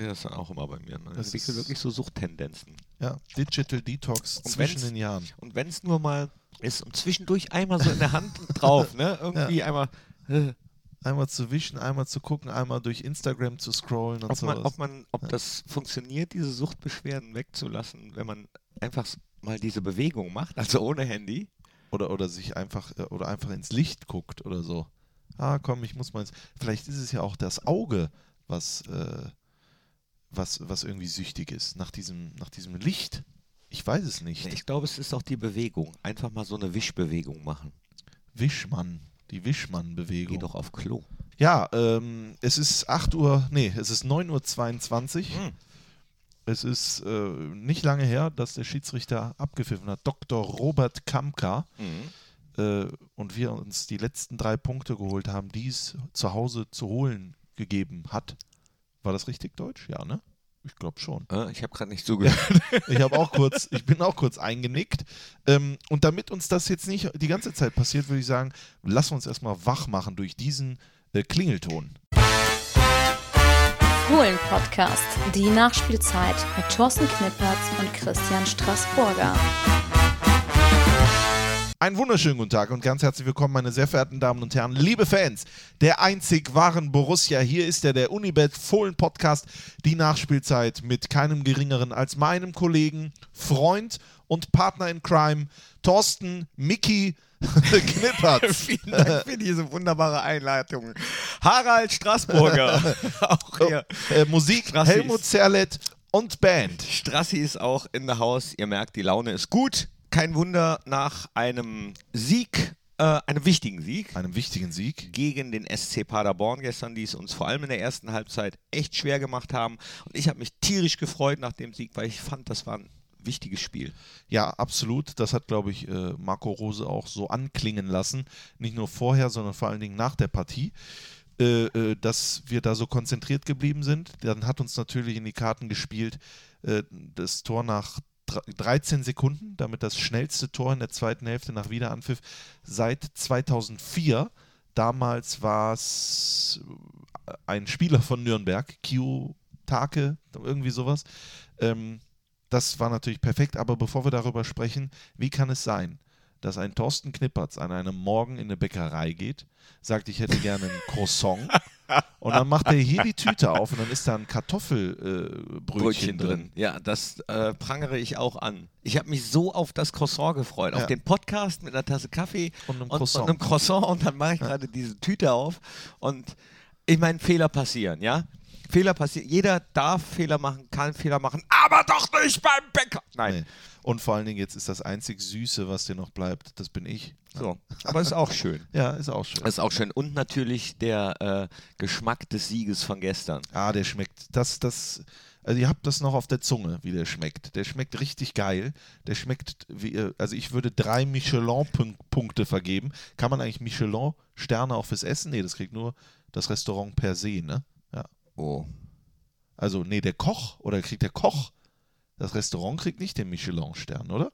Ja, das ist dann auch immer bei mir. Ne? Das ist- wirklich so Suchttendenzen. Ja, Digital Detox Und zwischen den Jahren. Und wenn es nur mal ist und zwischendurch einmal so in der Hand drauf, ne? Irgendwie einmal, äh, Einmal zu wischen, einmal zu gucken, einmal durch Instagram zu scrollen und ob man, sowas. ob man, ob das funktioniert, diese Suchtbeschwerden wegzulassen, wenn man einfach mal diese Bewegung macht, also ohne Handy. Oder, oder sich einfach, äh, oder einfach ins Licht guckt oder so. Ah, komm, ich muss mal ins. Vielleicht ist es ja auch das Auge, was, äh, was, was irgendwie süchtig ist, nach diesem, nach diesem Licht. Ich weiß es nicht. Ich glaube, es ist auch die Bewegung. Einfach mal so eine Wischbewegung machen. Wischmann, die Wischmann-Bewegung. Geh doch auf Klo. Ja, ähm, es ist 8 Uhr, nee, es ist 9.22 Uhr. Hm. Es ist äh, nicht lange her, dass der Schiedsrichter abgepfiffen hat, Dr. Robert Kamka. Mhm. Äh, und wir uns die letzten drei Punkte geholt haben, die es zu Hause zu holen gegeben hat. War das richtig deutsch? Ja, ne? Ich glaube schon. Äh, ich habe gerade nicht zugehört. Ich habe auch kurz, ich bin auch kurz eingenickt. Ähm, und damit uns das jetzt nicht die ganze Zeit passiert, würde ich sagen, lass uns erstmal wach machen durch diesen äh, Klingelton. Fohlen-Podcast, die Nachspielzeit mit Thorsten Knippertz und Christian Straßburger. Einen wunderschönen guten Tag und ganz herzlich willkommen, meine sehr verehrten Damen und Herren, liebe Fans der einzig wahren Borussia. Hier ist er, der Unibet Fohlen Podcast, die Nachspielzeit mit keinem geringeren als meinem Kollegen, Freund und Partner in Crime, Thorsten Mickey Knippertz. Vielen Dank für diese wunderbare Einleitung. Harald Straßburger. auch hier. äh, Musik, Strassis. Helmut Zerlett und Band. Strassi ist auch in der Haus. Ihr merkt, die Laune ist gut. Kein Wunder nach einem Sieg, äh, einem wichtigen Sieg Einem wichtigen Sieg. gegen den SC Paderborn gestern, die es uns vor allem in der ersten Halbzeit echt schwer gemacht haben. Und ich habe mich tierisch gefreut nach dem Sieg, weil ich fand, das war ein wichtiges Spiel. Ja, absolut. Das hat, glaube ich, äh, Marco Rose auch so anklingen lassen. Nicht nur vorher, sondern vor allen Dingen nach der Partie. Äh, äh, dass wir da so konzentriert geblieben sind. Dann hat uns natürlich in die Karten gespielt das Tor nach 13 Sekunden, damit das schnellste Tor in der zweiten Hälfte nach Wiederanpfiff seit 2004. Damals war es ein Spieler von Nürnberg, Kio Take, irgendwie sowas. Ähm, das war natürlich perfekt, aber bevor wir darüber sprechen, wie kann es sein, dass ein Thorsten Knippertz an einem Morgen in eine Bäckerei geht, sagt, ich hätte gerne ein Croissant und dann macht er hier die Tüte auf und dann ist da ein Kartoffelbrötchen äh, Brötchen drin. Ja, das äh, prangere ich auch an. Ich habe mich so auf das Croissant gefreut, Ja. auf den Podcast mit einer Tasse Kaffee Und einem und, Croissant. und einem Croissant und dann mache ich gerade diese Tüte auf und ich meine, Fehler passieren, ja? Fehler passieren. Jeder darf Fehler machen, kann Fehler machen, aber doch nicht beim Bäcker. Nein. Nee. Und vor allen Dingen jetzt ist das einzig Süße, was dir noch bleibt, das bin ich. So, aber ist auch schön. Ja, ist auch schön. Ist auch schön. Und natürlich der äh, Geschmack des Sieges von gestern. Ah, der schmeckt. Das, das, also ihr habt das noch auf der Zunge, wie der schmeckt. Der schmeckt richtig geil. Der schmeckt, wie, äh, also ich würde drei Michelin-Punkte vergeben. Kann man eigentlich Michelin-Sterne auch fürs Essen? Nee, das kriegt nur das Restaurant per se, ne? Ja. Oh. Also, nee, der Koch oder kriegt der Koch? Das Restaurant kriegt nicht den Michelin-Stern, oder?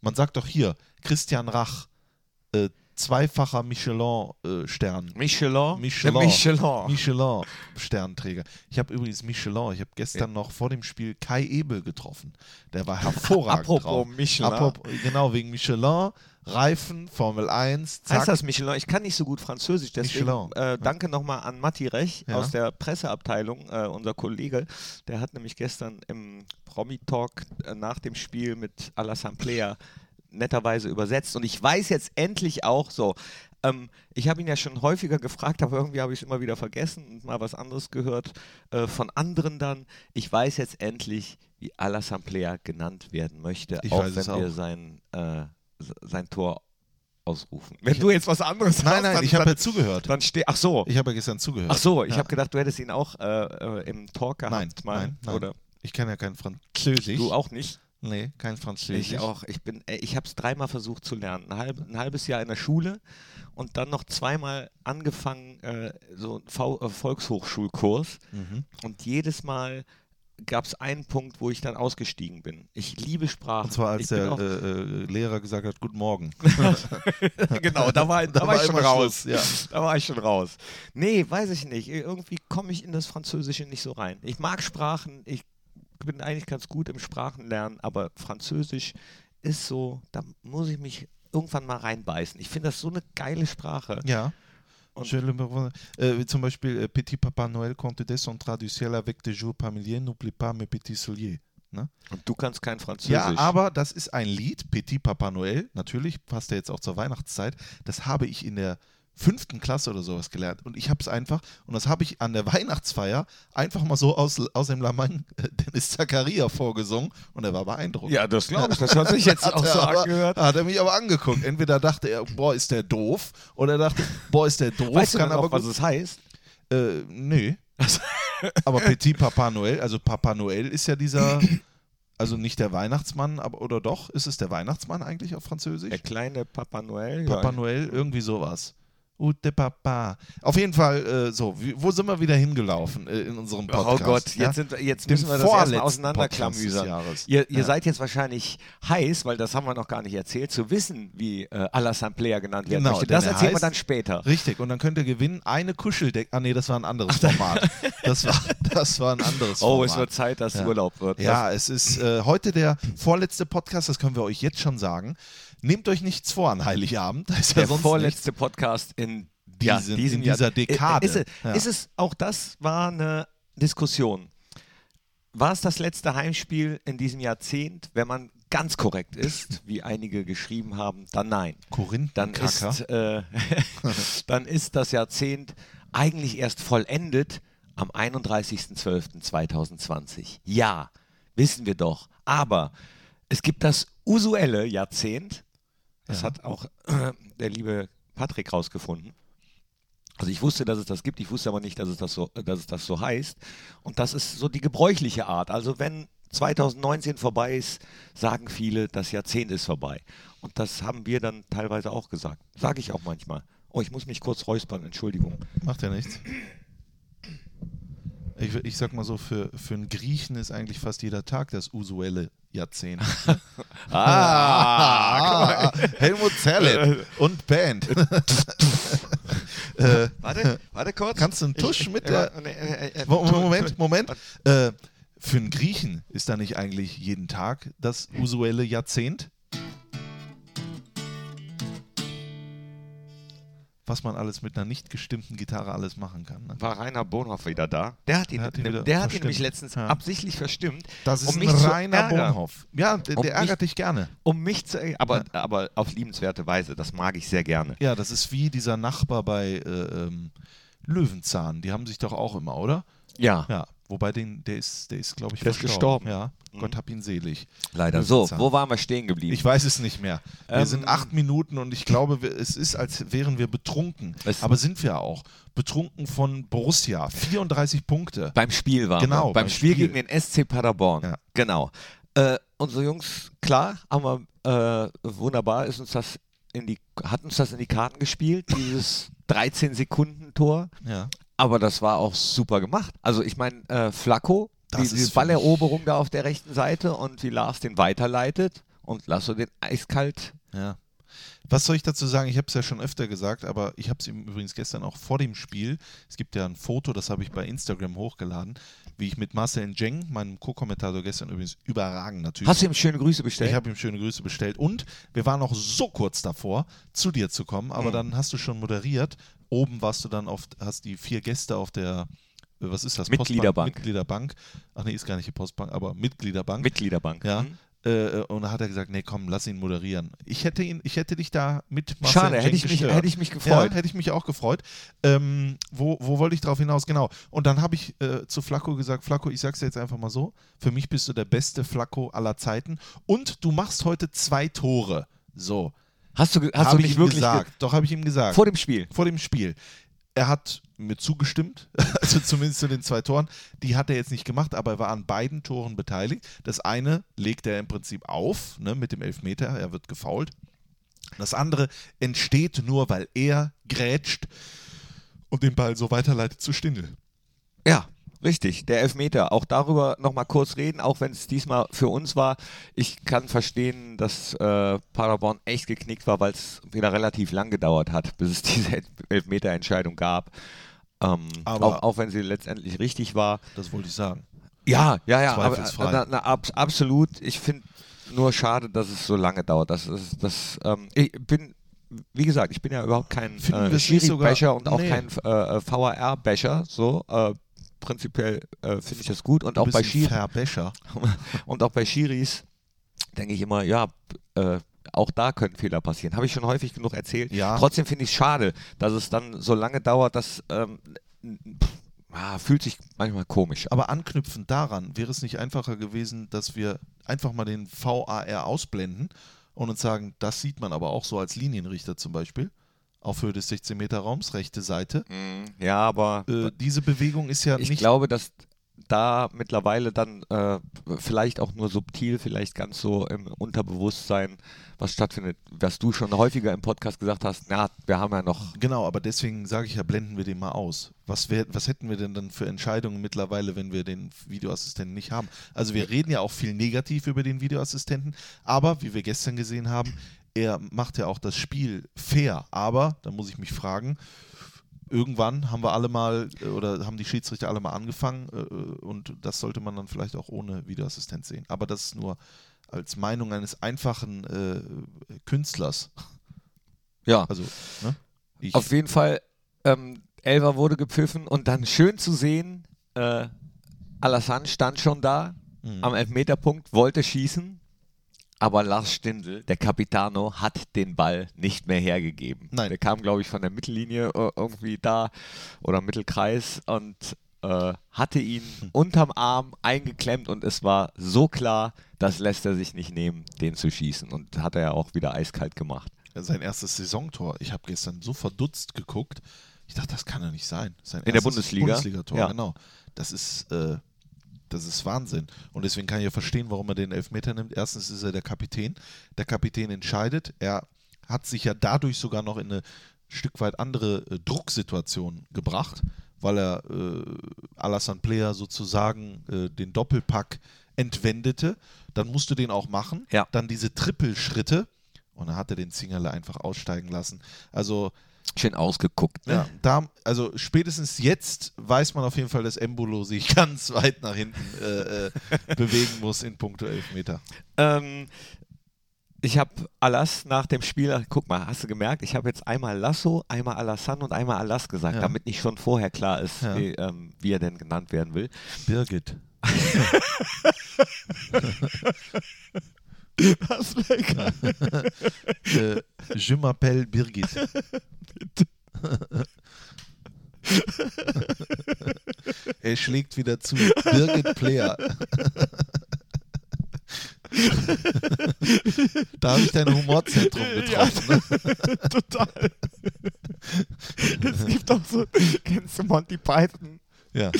Man sagt doch hier, Christian Rach, äh, zweifacher Michelin-Stern. Michelin? Michelin. Der Michelin. Michelin-Sternträger. Ich habe übrigens Michelin, ich habe gestern noch vor dem Spiel Kai Ebel getroffen. Der war hervorragend Apropos drauf. Michelin. Apropos, genau, wegen Michelin, Reifen, Formel 1, zack. Heißt das Michelin? Ich kann nicht so gut Französisch, deswegen Michelin. äh, danke nochmal an Matti Rech Ja. aus der Presseabteilung, äh, unser Kollege. Der hat nämlich gestern im Promi-Talk äh, nach dem Spiel mit Alassane Player netterweise übersetzt. Und ich weiß jetzt endlich auch so, ähm, ich habe ihn ja schon häufiger gefragt, aber irgendwie habe ich es immer wieder vergessen und mal was anderes gehört äh, von anderen dann. Ich weiß jetzt endlich, wie Alassane Player genannt werden möchte, Ich auch wenn es wir auch. sein, äh, sein Tor ausrufen. Wenn du jetzt was anderes Nein, hast, nein, dann, ich habe ja zugehört. dann steh, Ach so. Ich habe ja gestern zugehört. Ach so, ich Ja. habe gedacht, du hättest ihn auch äh, äh, im Talk gehabt Nein, mal. nein, nein. Oder Ich kann ja kein Französisch. du auch nicht? Nee, kein Französisch. Ich auch. Ich bin, ich habe es dreimal versucht zu lernen. Ein, halb, ein halbes Jahr in der Schule und dann noch zweimal angefangen, äh, so ein v äh, Volkshochschulkurs. Mhm. Und jedes Mal gab es einen Punkt, wo ich dann ausgestiegen bin. Ich liebe Sprachen. Und zwar als ich der auch- äh, äh, Lehrer gesagt hat, Guten Morgen. genau, da war, da Da war ich war schon immer raus. Ja. Da war ich schon raus. Nee, weiß ich nicht. Irgendwie komme ich in das Französische nicht so rein. Ich mag Sprachen, ich bin eigentlich ganz gut im Sprachenlernen, aber Französisch ist so, da muss ich mich irgendwann mal reinbeißen. Ich finde das so eine geile Sprache. Ja. Und- äh, wie zum Beispiel äh, Petit Papa Noël compte descendra du ciel avec des jours familiers, n'oublie pas mes petits souliers. Ne? Und du kannst kein Französisch. Ja, aber das ist ein Lied, Petit Papa Noël, natürlich passt er jetzt auch zur Weihnachtszeit. Das habe ich in der fünften Klasse oder sowas gelernt. Und ich habe es einfach, und das habe ich an der Weihnachtsfeier einfach mal so aus, aus dem Lamang äh, Dennis Zakaria vorgesungen und er war beeindruckt. Ja, das glaube ich. Das hat sich jetzt Hat auch so aber, angehört. Hat er mich aber angeguckt. Entweder dachte er, boah, ist der doof, oder er dachte, boah, ist der doof, Weißt du aber auch, was es heißt? Äh, nee. aber Petit Papa Noël, also Papa Noël ist ja dieser, also nicht der Weihnachtsmann, aber oder doch, ist es der Weihnachtsmann eigentlich auf Französisch? Der kleine Papa Noel. Papa ja. Noël, irgendwie sowas. Ute Papa. Auf jeden Fall, äh, so, wo sind wir wieder hingelaufen äh, in unserem Podcast? Oh Gott, ja? jetzt, sind, wir- jetzt müssen wir das erstmal auseinanderklamüsern. Jahres. Ihr, ihr Ja. seid jetzt wahrscheinlich heiß, weil das haben wir noch gar nicht erzählt, zu wissen, wie äh, Alassane genannt werden Genau, möchte. Das er erzählen wir dann später. Richtig, und dann könnt ihr gewinnen eine Kuscheldecke. Ah, nee, das war ein anderes Format. Das war, das war ein anderes Oh, Format. es wird Zeit, dass Ja. Urlaub wird. Ja, es ist äh, heute der vorletzte Podcast, das können wir euch jetzt schon sagen. Nehmt euch nichts vor an Heiligabend. Da ist ja der sonst vorletzte Podcast in ja, Diesen- in dieser Jahr. Dekade. Äh, Ist, es- Ja. ist es, auch das war eine Diskussion. War es das letzte Heimspiel in diesem Jahrzehnt? Wenn man ganz korrekt ist, wie einige geschrieben haben, dann nein. Dann Korinthenkacker. ist, äh, dann ist das Jahrzehnt eigentlich erst vollendet am 31.12.2020. Ja, wissen wir doch. Aber es gibt das usuelle Jahrzehnt. Das Ja. hat auch äh, der liebe Patrick rausgefunden. Also ich wusste, dass es das gibt, ich wusste aber nicht, dass es das so, dass es das so heißt. Und das ist so die gebräuchliche Art. Also wenn 2019 vorbei ist, sagen viele, das Jahrzehnt ist vorbei. Und das haben wir dann teilweise auch gesagt. Sage ich auch manchmal. Oh, ich muss mich kurz räuspern, Entschuldigung. Macht ja nichts. Ich, ich sag mal so, für, für einen Griechen ist eigentlich fast jeder Tag das usuelle Jahrzehnt. Ah, Helmut Zerlett und Band. äh, Warte, warte kurz. Kannst du einen Tusch Ich- mit äh, der- äh, äh, äh, Mo- Moment, Moment. Äh, für einen Griechen ist da nicht eigentlich jeden Tag das usuelle Jahrzehnt? Was man alles mit einer nicht gestimmten Gitarre alles machen kann. Ne? War Rainer Bonhoff wieder da? Der hat ihn, Der hat ihn der wieder hat ihn nämlich letztens Ja. absichtlich verstimmt, Das ist um mich ärgern. Bonhoff. Ja, der, Um der ärgert dich gerne. um mich zu aber, aber auf liebenswerte Weise. Das mag ich sehr gerne. Ja, das ist wie dieser Nachbar bei äh, ähm, Löwenzahn. Die haben sich doch auch immer, oder? Ja, Ja. Wobei den, der ist, der ist, glaube ich, Der ist gestorben. Ja. Mhm. Gott hab ihn selig. leider. So, wo waren wir stehen geblieben? Ich weiß es nicht mehr. Wir Ähm, sind acht Minuten und ich glaube, es ist, als wären wir betrunken. Aber sind wir auch. Betrunken von Borussia. 34 Punkte. beim Spiel waren Genau, wir. Beim, beim Spiel, Spiel. gegen den SC Paderborn. Ja. Genau. Äh, unsere Jungs, klar, haben wir, äh, wunderbar, ist uns das in die, hat uns das in die Karten gespielt, dieses 13-Sekunden-Tor. Ja. Aber das war auch super gemacht. Also ich meine, äh, Flacco, die, Das die für Balleroberung da auf der rechten Seite und wie Lars den weiterleitet und Lasso den eiskalt. Ja. Was soll ich dazu sagen? Ich habe es ja schon öfter gesagt, aber ich habe es ihm übrigens gestern auch vor dem Spiel. Es gibt ja ein Foto, das habe ich bei Instagram hochgeladen, wie ich mit Marcel Njeng, meinem Co-Kommentator gestern übrigens überragend natürlich. Hast du ihm schöne Grüße bestellt? Ich habe ihm schöne Grüße bestellt und wir waren noch so kurz davor, zu dir zu kommen, aber Mhm. dann hast du schon moderiert. Oben warst du dann auf, hast die vier Gäste auf der, äh, was ist das? Mitgliederbank. Postbank, Mitgliederbank. Ach nee, ist gar nicht die Postbank, aber Mitgliederbank. Mitgliederbank. Ja. Mhm. Äh, und da hat er gesagt, nee, komm, lass ihn moderieren. Ich hätte ihn, ich hätte dich da mit Schade, Cenk hätte ich, mich, hätte ich mich Ja, gefreut. hätte ich mich auch gefreut. Ähm, wo, wo wollte ich drauf hinaus? Genau. Und dann habe ich äh, zu Flacco gesagt, Flacco, ich sag's dir jetzt einfach mal so, für mich bist du der beste Flacco aller Zeiten und du machst heute zwei Tore. So. Hast du, ge- hast du nicht wirklich ge- gesagt. Doch, habe ich ihm gesagt. vor dem Spiel? vor dem Spiel. Er hat mir zugestimmt, also zumindest zu den zwei Toren. Die hat er jetzt nicht gemacht, aber er war an beiden Toren beteiligt. Das eine legt er im Prinzip auf, ne, mit dem Elfmeter, er wird gefault. Das andere entsteht nur, weil er grätscht und den Ball so weiterleitet zu Stindl. Ja. Richtig, der Elfmeter. Auch darüber nochmal kurz reden, auch wenn es diesmal für uns war. Ich kann verstehen, dass äh, Paderborn echt geknickt war, weil es wieder relativ lang gedauert hat, bis es diese Elfmeter-Entscheidung gab. Ähm, Aber- auch, auch wenn sie letztendlich richtig war. Das wollte ich sagen. Ja, ja, ja, aber, na, na, abs absolut. Ich finde nur schade, dass es so lange dauert. Das ist, das, ähm, ich bin, wie gesagt, ich bin ja überhaupt kein äh, Schiri-Becher und auch Nee. kein äh, VAR-Becher. So, äh, prinzipiell äh, finde ich das gut und auch Schiri und auch bei Schiris denke ich immer, ja, äh, auch da können Fehler passieren. Habe ich schon häufig genug erzählt. Ja. Trotzdem finde ich es schade, dass es dann so lange dauert, dass ähm, pff, ah, fühlt sich manchmal komisch. Aber anknüpfend daran, wäre es nicht einfacher gewesen, dass wir einfach mal den VAR ausblenden und uns sagen, das sieht man aber auch so als Linienrichter zum Beispiel, auf Höhe des 16-Meter-Raums, rechte Seite. Mm, Ja, aber Äh, diese Bewegung ist ja ich nicht. glaube, dass da mittlerweile dann äh, vielleicht auch nur subtil, vielleicht ganz so im Unterbewusstsein was stattfindet, was du schon häufiger im Podcast gesagt hast, na, wir haben ja noch Genau, aber deswegen sage ich ja, blenden wir den mal aus. Was, wär, was hätten wir denn dann für Entscheidungen mittlerweile, wenn wir den Videoassistenten nicht haben? Also wir reden ja auch viel negativ über den Videoassistenten, aber wie wir gestern gesehen haben, er macht ja auch das Spiel fair. Aber, da muss ich mich fragen, irgendwann haben wir alle mal äh, oder haben die Schiedsrichter alle mal angefangen äh, und das sollte man dann vielleicht auch ohne Videoassistent sehen. Aber das ist nur als Meinung eines einfachen äh, Künstlers. ja, Also, ne? Ich, Auf jeden Fall, ähm, Elver wurde gepfiffen und dann schön zu sehen, äh, Alassane stand schon da Mhm. am Elfmeterpunkt, wollte schießen, aber Lars Stindl, der Capitano, hat den Ball nicht mehr hergegeben. Nein. Der kam, glaube ich, von der Mittellinie äh, irgendwie da oder Mittelkreis und äh, hatte ihn Hm. unterm Arm eingeklemmt und es war so klar, das lässt er sich nicht nehmen, den zu schießen. Und hat er ja auch wieder eiskalt gemacht. sein erstes Saisontor. Ich habe gestern so verdutzt geguckt. Ich dachte, das kann doch nicht sein. Sein In der Bundesliga? Bundesligator, Ja. genau. Das ist, äh, das ist Wahnsinn. Und deswegen kann ich ja verstehen, warum er den Elfmeter nimmt. Erstens ist er der Kapitän. Der Kapitän entscheidet. Er hat sich ja dadurch sogar noch in eine Stück weit andere äh, Drucksituation gebracht, weil er äh, Alassane Player sozusagen äh, den Doppelpack entwendete. Dann musste den auch machen. Ja. Dann diese Trippelschritte. Und dann hat er den Zingerle einfach aussteigen lassen. Also, Schön ausgeguckt. Ne? ja, da, also spätestens jetzt weiß man auf jeden Fall, dass Embolo sich ganz weit nach hinten äh, äh, bewegen muss in puncto Elfmeter. Ähm, ich habe Alas nach dem Spiel, guck mal, hast du gemerkt, ich habe jetzt einmal Lasso, einmal Alassane und einmal Alas gesagt, Ja. damit nicht schon vorher klar ist, Ja. wie, ähm, wie er denn genannt werden will. Birgit. Das ist lecker. Äh, je m'appelle Birgit. er schlägt wieder zu. Birgit Player. da habe ich dein Humorzentrum getroffen. Ne? Total. es gibt auch so, kennst du Monty Python? Ja.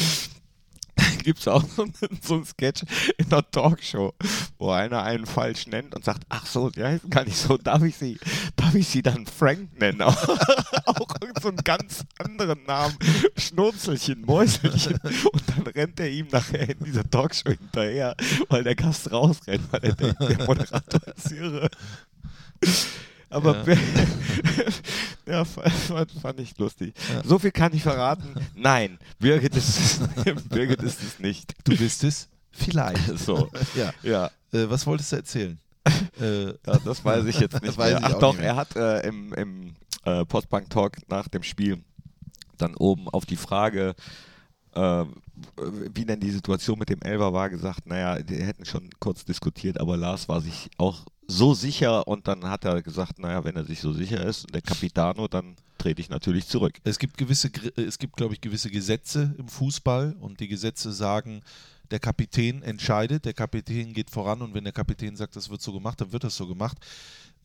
Gibt es auch so, so einen Sketch in der Talkshow, wo einer einen falsch nennt und sagt, ach so, die heißen gar nicht so, darf ich sie, darf ich sie dann Frank nennen? auch irgend so einen ganz anderen Namen, Schnurzelchen, Mäuselchen. Und dann rennt er ihm nachher in dieser Talkshow hinterher, weil der Gast rausrennt, weil er denkt, der Moderator ist irre. Aber Ja. ja, fand, fand ich lustig. So viel kann ich verraten. Nein, Birgit ist es, Birgit ist es nicht. Du bist es? Vielleicht. So, Ja. ja. Äh, was wolltest du erzählen? äh, Ja, das weiß ich jetzt nicht Ach doch, er hat äh, im, im äh, Postbank-Talk nach dem Spiel dann oben auf die Frage, äh, wie denn die Situation mit dem Elber war, gesagt, naja, die hätten schon kurz diskutiert, aber Lars war sich auch so sicher und dann hat er gesagt, naja, wenn er sich so sicher ist, der Capitano, dann trete ich natürlich zurück. Es gibt gewisse, äh, es gibt, glaube ich, gewisse Gesetze im Fußball und die Gesetze sagen, der Kapitän entscheidet, der Kapitän geht voran und wenn der Kapitän sagt, das wird so gemacht, dann wird das so gemacht.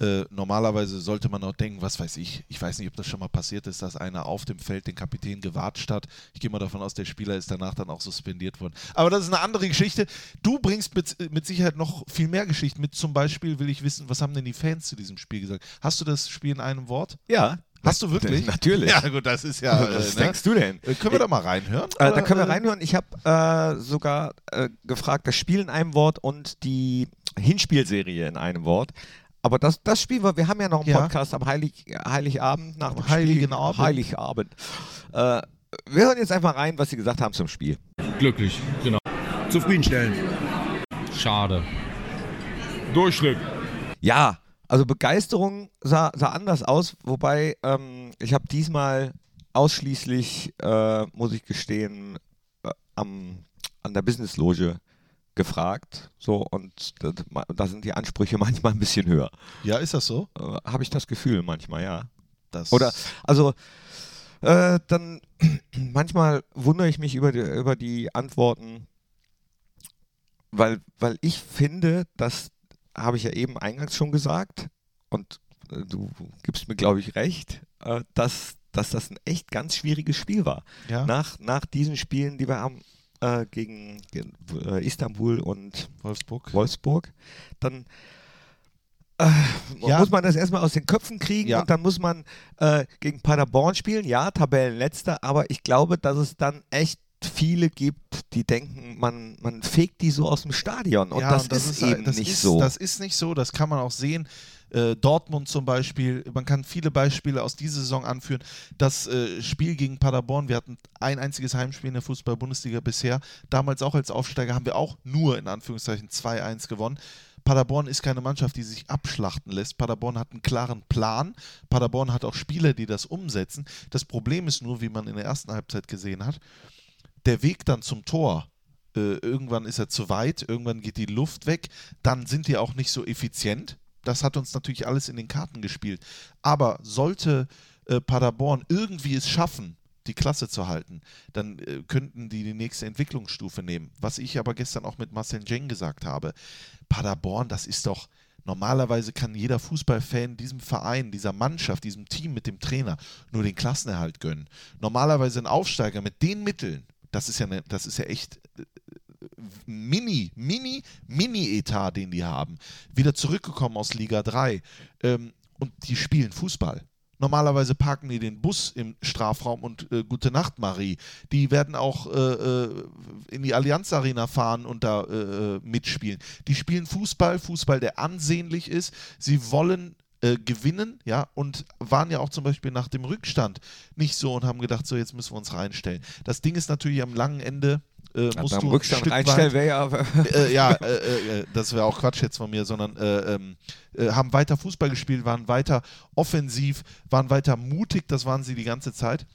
Äh, normalerweise sollte man auch denken, was weiß ich, ich weiß nicht, ob das schon mal passiert ist, dass einer auf dem Feld den Kapitän gewatscht hat. Ich gehe mal davon aus, der Spieler ist danach dann auch suspendiert worden. Aber das ist eine andere Geschichte. Du bringst mit, mit Sicherheit noch viel mehr Geschichten mit. Zum Beispiel will ich wissen, was haben denn die Fans zu diesem Spiel gesagt? Hast du das Spiel in einem Wort? Ja, Hast du wirklich? Natürlich. Ja, gut, das ist ja. Was äh, ne? denkst du denn? Äh, Können wir da mal reinhören? Äh, da können wir äh, reinhören. Ich habe äh, sogar äh, gefragt, das Spiel in einem Wort und die Hinspielserie in einem Wort. Aber das, das Spiel, wir, wir haben ja noch einen Ja. Podcast am Heilig, Heiligabend nach dem Heiligen Spiel. Abend. Heiligabend. Äh, wir hören jetzt einfach rein, was sie gesagt haben zum Spiel. Glücklich, genau. Zufriedenstellen. Schade. Durchschnitt. Ja, also Begeisterung sah, sah anders aus, wobei ähm, ich habe diesmal ausschließlich, äh, muss ich gestehen, äh, am, an der Business-Loge gefragt. So, und da, sind die Ansprüche manchmal ein bisschen höher. Ja, ist das so? Äh, habe ich das Gefühl manchmal, ja. Das Oder, also, äh, dann manchmal wundere ich mich über die, über die Antworten, weil, weil ich finde, das habe ich ja eben eingangs schon gesagt, und äh, du gibst mir, glaube ich, recht, äh, dass, dass das ein echt ganz schwieriges Spiel war. ja, Nach, nach diesen Spielen, die wir haben äh, gegen, gegen äh, Istanbul und Wolfsburg. Wolfsburg, dann äh, Ja. muss man das erstmal aus den Köpfen kriegen Ja. und dann muss man äh, gegen Paderborn spielen. Ja, Tabellenletzter, aber ich glaube, dass es dann echt viele gibt, die denken, man, man fegt die so aus dem Stadion. Und ja, das, und das ist, ist, eben das nicht ist, so. Das ist nicht so, das kann man auch sehen. Äh, Dortmund zum Beispiel, man kann viele Beispiele aus dieser Saison anführen. Das äh, Spiel gegen Paderborn, wir hatten ein einziges Heimspiel in der Fußball-Bundesliga bisher. Damals auch als Aufsteiger haben wir auch nur in Anführungszeichen 2-1 gewonnen. Paderborn ist keine Mannschaft, die sich abschlachten lässt. Paderborn hat einen klaren Plan. Paderborn hat auch Spieler, die das umsetzen. Das Problem ist nur, wie man in der ersten Halbzeit gesehen hat, der Weg dann zum Tor, äh, irgendwann ist er zu weit, irgendwann geht die Luft weg, dann sind die auch nicht so effizient. Das hat uns natürlich alles in den Karten gespielt. Aber sollte äh, Paderborn irgendwie es schaffen, die Klasse zu halten, dann äh, könnten die die nächste Entwicklungsstufe nehmen. Was ich aber gestern auch mit Marcel Jeng gesagt habe, Paderborn, das ist doch, normalerweise kann jeder Fußballfan diesem Verein, dieser Mannschaft, diesem Team mit dem Trainer nur den Klassenerhalt gönnen. Normalerweise ein Aufsteiger mit den Mitteln, das ist ja, ne, das ist ja echt äh, Mini, Mini, Mini-Etat, den die haben. Wieder zurückgekommen aus Liga 3. Ähm, und die spielen Fußball. Normalerweise parken die den Bus im Strafraum und äh, Gute Nacht, Marie. Die werden auch äh, äh, in die Allianz Arena fahren und da äh, mitspielen. Die spielen Fußball, Fußball, der ansehnlich ist. Sie wollen äh, gewinnen, ja, und waren ja auch zum Beispiel nach dem Rückstand nicht so und haben gedacht, so jetzt müssen wir uns reinstellen. Das Ding ist natürlich am langen Ende. Äh, musst Beim du Rückstand reinstellen wäre ja. äh, ja, äh, äh, äh, das wäre auch Quatsch jetzt von mir, sondern äh, ähm, äh, haben weiter Fußball gespielt, waren weiter offensiv, waren weiter mutig, das waren sie die ganze Zeit.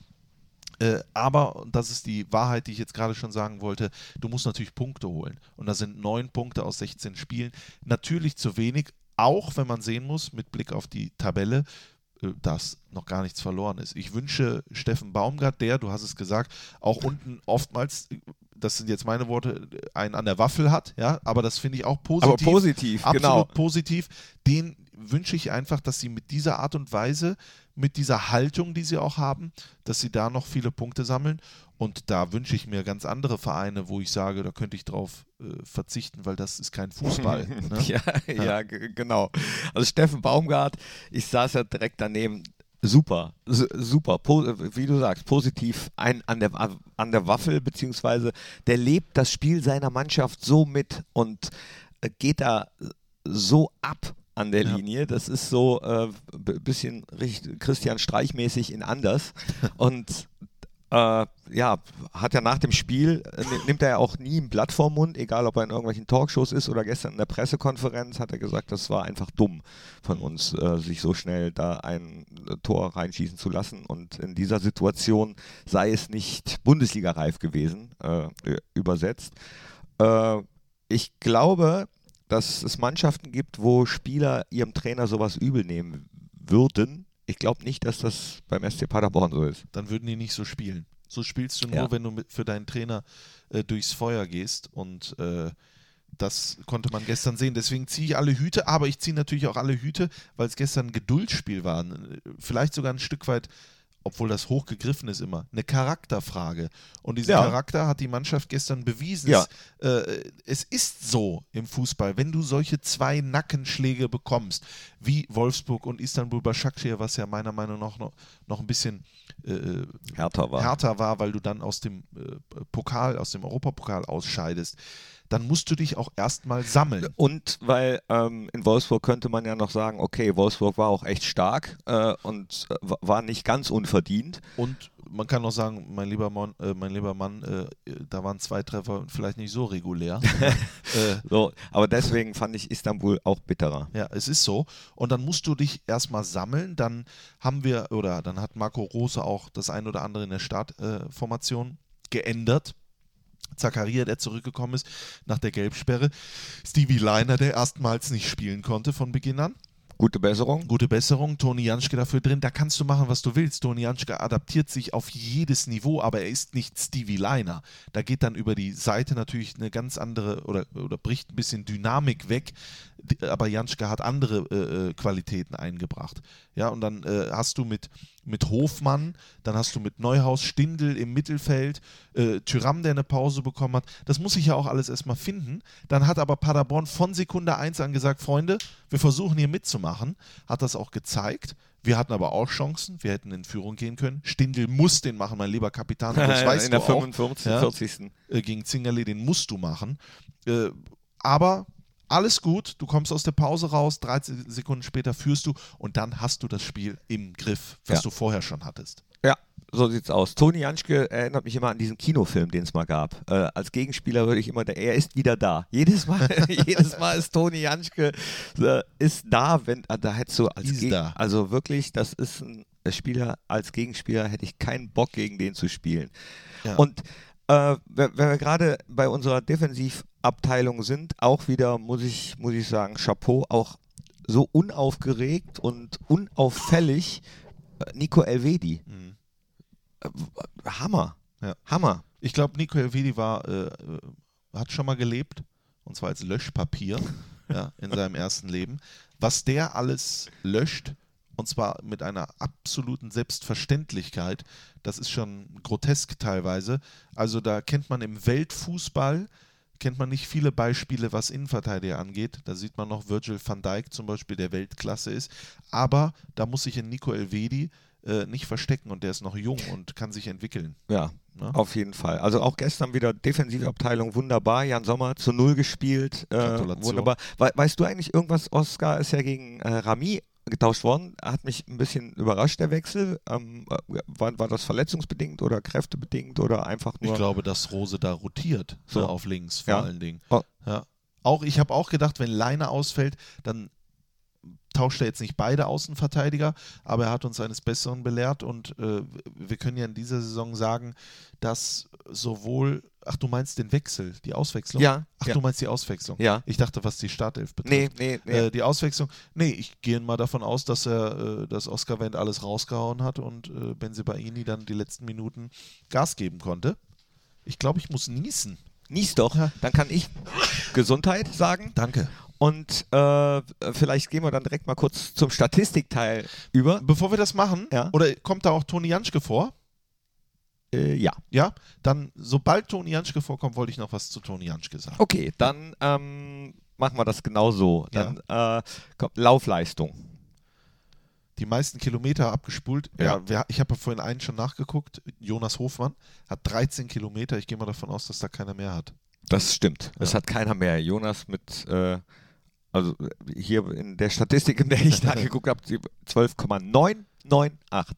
Äh, aber, und das ist die Wahrheit, die ich jetzt gerade schon sagen wollte, du musst natürlich Punkte holen. Und da sind neun Punkte aus 16 Spielen. Natürlich zu wenig, auch wenn man sehen muss, mit Blick auf die Tabelle, äh, dass noch gar nichts verloren ist. Ich wünsche Steffen Baumgart, der, du hast es gesagt, auch unten oftmals, äh, das sind jetzt meine Worte, einen an der Waffel hat, ja, aber das finde ich auch positiv. Aber positiv, Absolut genau. positiv. Den wünsche ich einfach, dass sie mit dieser Art und Weise, mit dieser Haltung, die sie auch haben, dass sie da noch viele Punkte sammeln. Und da wünsche ich mir ganz andere Vereine, wo ich sage, da könnte ich drauf äh, verzichten, weil das ist kein Fußball. ne? Ja, ja, genau. Also Steffen Baumgart, ich saß ja direkt daneben. Super, super, wie du sagst, positiv ein, an, der, an der Waffel, beziehungsweise der lebt das Spiel seiner Mannschaft so mit und äh, geht da so ab an der Ja. Linie. Das ist so ein äh, bisschen Christian Streichmäßig in anders. und äh, ja, hat ja nach dem Spiel, äh, ni- nimmt er ja auch nie ein Blatt vorm Mund, egal ob er in irgendwelchen Talkshows ist oder gestern in der Pressekonferenz, hat er gesagt, das war einfach dumm von uns, äh, sich so schnell da ein äh, Tor reinschießen zu lassen. Und in dieser Situation sei es nicht Bundesliga-reif gewesen, äh, übersetzt. Ich glaube, dass es Mannschaften gibt, wo Spieler ihrem Trainer sowas übel nehmen würden. Ich glaube nicht, dass das beim SC Paderborn so ist. Dann würden die nicht so spielen. So spielst du nur, Ja. wenn du für deinen Trainer äh, durchs Feuer gehst. Und äh, das konnte man gestern sehen. Deswegen ziehe ich alle Hüte, aber ich ziehe natürlich auch alle Hüte, weil es gestern ein Geduldsspiel war. Vielleicht sogar ein Stück weit obwohl das hochgegriffen ist immer, eine Charakterfrage. Und diesen Ja. Charakter hat die Mannschaft gestern bewiesen. Ja. Es, äh, es ist so im Fußball, wenn du solche zwei Nackenschläge bekommst, wie Wolfsburg und Istanbul Başakşehir, was ja meiner Meinung nach noch, noch ein bisschen äh, Härter war. härter war, weil du dann aus dem äh, Pokal, aus dem Europapokal ausscheidest, dann musst du dich auch erstmal sammeln. Und weil ähm, in Wolfsburg könnte man ja noch sagen, okay, Wolfsburg war auch echt stark äh, und äh, wa- war nicht ganz unverdient. Und man kann auch sagen, mein lieber Mann, äh, mein lieber Mann äh, da waren zwei Treffer vielleicht nicht so regulär. äh, So, aber deswegen fand ich Istanbul auch bitterer. Ja, es ist so. Und dann musst du dich erstmal sammeln. Dann haben wir, oder dann hat Marco Rose auch das ein oder andere in der Startformation geändert. Zakaria, der zurückgekommen ist nach der Gelbsperre. Stevie Leiner, der erstmals nicht spielen konnte von Beginn an. Gute Besserung. Gute Besserung, Toni Janschke dafür drin. Da kannst du machen, was du willst. Toni Janschke adaptiert sich auf jedes Niveau, aber er ist nicht Stevie Liner. Da geht dann über die Seite natürlich eine ganz andere oder, oder bricht ein bisschen Dynamik weg. Aber Janschke hat andere äh, äh, Qualitäten eingebracht. Ja, und dann äh, hast du mit, mit Hofmann, dann hast du mit Neuhaus Stindl im Mittelfeld, äh, Tyram, der eine Pause bekommen hat. Das muss ich ja auch alles erstmal finden. Dann hat aber Paderborn von Sekunde 1 an gesagt, Freunde, wir versuchen hier mitzumachen. Hat das auch gezeigt. Wir hatten aber auch Chancen. Wir hätten in Führung gehen können. Stindl muss den machen, mein lieber Kapitän. Das weißt in der du auch 45. Ja. 40. äh, gegen Zingerle, den musst du machen. Äh, aber alles gut, du kommst aus der Pause raus, 13 Sekunden später führst du und dann hast du das Spiel im Griff, was Ja. du vorher schon hattest. Ja, so sieht's aus. Toni Janschke erinnert mich immer an diesen Kinofilm, den es mal gab. Äh, als Gegenspieler würde ich immer, er ist wieder da. Jedes Mal, jedes Mal ist Toni Janschke äh, ist da, wenn äh, da hättest du als Geg- da. also wirklich, das ist ein Spieler als Gegenspieler hätte ich keinen Bock gegen den zu spielen. Ja. Und äh, wenn, wir gerade bei unserer Defensivabteilung sind, auch wieder muss ich muss ich sagen, Chapeau, auch so unaufgeregt und unauffällig äh, Nico Elvedi. Mhm. Äh, Hammer. Ja. Hammer. Ich glaube, Nico Elvedi war, äh, äh, hat schon mal gelebt, und zwar als Löschpapier ja, in seinem ersten Leben. Was der alles löscht, und zwar mit einer absoluten Selbstverständlichkeit, das ist schon grotesk teilweise. Also da kennt man im Weltfußball, kennt man nicht viele Beispiele, was Innenverteidiger angeht. Da sieht man noch Virgil van Dijk zum Beispiel, der Weltklasse ist. Aber da muss sich in Nico Elvedi äh, nicht verstecken und der ist noch jung und kann sich entwickeln. Ja, Ne? auf jeden Fall. Also auch gestern wieder Defensivabteilung wunderbar. Jan Sommer zu Null gespielt. Äh, wunderbar. We weißt du eigentlich irgendwas? Oscar ist ja gegen äh, Rami getauscht worden. Hat mich ein bisschen überrascht, der Wechsel. Ähm, äh, war, war das verletzungsbedingt oder kräftebedingt oder einfach nur. Ich glaube, dass Rose da rotiert, so So. auf links vor Ja. allen Dingen. Oh. Ja. Auch ich habe auch gedacht, wenn Leine ausfällt, dann tauscht er jetzt nicht beide Außenverteidiger, aber er hat uns eines Besseren belehrt und äh, wir können ja in dieser Saison sagen, dass sowohl, ach du meinst den Wechsel, die Auswechslung? Ja, Ach ja. du meinst die Auswechslung? Ja. Ich dachte, was die Startelf betrifft. Nee, nee, nee. Äh, die Auswechslung, nee, ich gehe mal davon aus, dass er, äh, dass Oscar Wendt alles rausgehauen hat und äh, Benzibaini dann die letzten Minuten Gas geben konnte. Ich glaube, ich muss niesen. Nies doch. Ja. Dann kann ich Gesundheit sagen. Danke. Und äh, vielleicht gehen wir dann direkt mal kurz zum Statistikteil über. Bevor wir das machen, Ja. oder kommt da auch Toni Janschke vor? Äh, ja. Ja, dann, sobald Toni Janschke vorkommt, wollte ich noch was zu Toni Janschke sagen. Okay, dann ähm, machen wir das genau so. Dann äh, kommt Laufleistung. Die meisten Kilometer abgespult. Ja, Ja. wer, ich habe ja vorhin einen schon nachgeguckt. Jonas Hofmann hat 13 Kilometer. Ich gehe mal davon aus, dass da keiner mehr hat. Das stimmt. Es hat keiner mehr. Jonas mit, äh, also äh, hier in der Statistik, in der ich da geguckt habe, 12,998.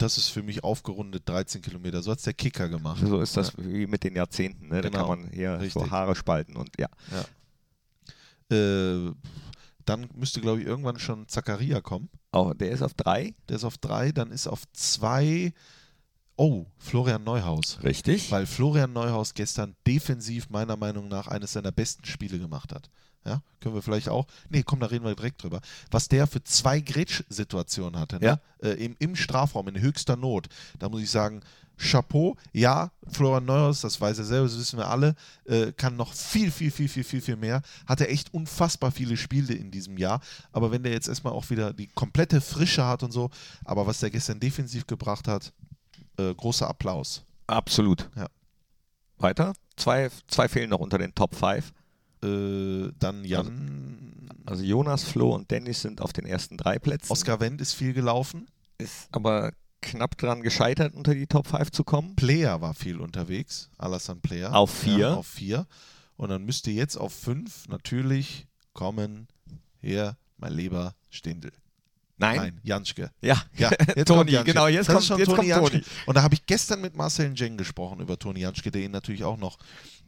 Das ist für mich aufgerundet 13 Kilometer. So hat es der Kicker gemacht. So ist das wie mit den Jahrzehnten. Ne? Da Genau. kann man hier so Richtig. Haare spalten und ja. Äh, dann müsste, glaube ich, irgendwann schon Zakaria kommen. Oh, der ist auf drei. Der ist auf drei. Dann ist auf zwei. Oh, Florian Neuhaus. Richtig. Weil Florian Neuhaus gestern defensiv meiner Meinung nach eines seiner besten Spiele gemacht hat. Ja, können wir vielleicht auch. Nee, komm, da reden wir direkt drüber. Was der für zwei Grätsch-Situationen hatte, ne? Ja. äh, im, im Strafraum, in höchster Not, da muss ich sagen, Chapeau. Ja, Florian Neuhaus, das weiß er selber, das wissen wir alle, äh, kann noch viel, viel, viel, viel, viel, viel mehr. Hatte echt unfassbar viele Spiele in diesem Jahr. Aber wenn der jetzt erstmal auch wieder die komplette Frische hat und so, aber was der gestern defensiv gebracht hat, äh, großer Applaus. Absolut. Ja. Weiter? Zwei, zwei fehlen noch unter den Top 5. Äh, dann Jan. Also Jonas, Flo und Dennis sind auf den ersten drei Plätzen. Oskar Wendt ist viel gelaufen. ist aber knapp dran gescheitert, unter die Top 5 zu kommen. Player war viel unterwegs. Alassane Player. Auf vier. Ja, auf vier. Und dann müsste jetzt auf fünf natürlich kommen, hier, mein lieber Stindel. Nein. Janschke. Ja, Ja, jetzt Toni, Janschke. genau, jetzt das kommt, ist schon jetzt Toni kommt. Toni. Und da habe ich gestern mit Marcel Njeng gesprochen über Toni Janschke, der ihn natürlich auch noch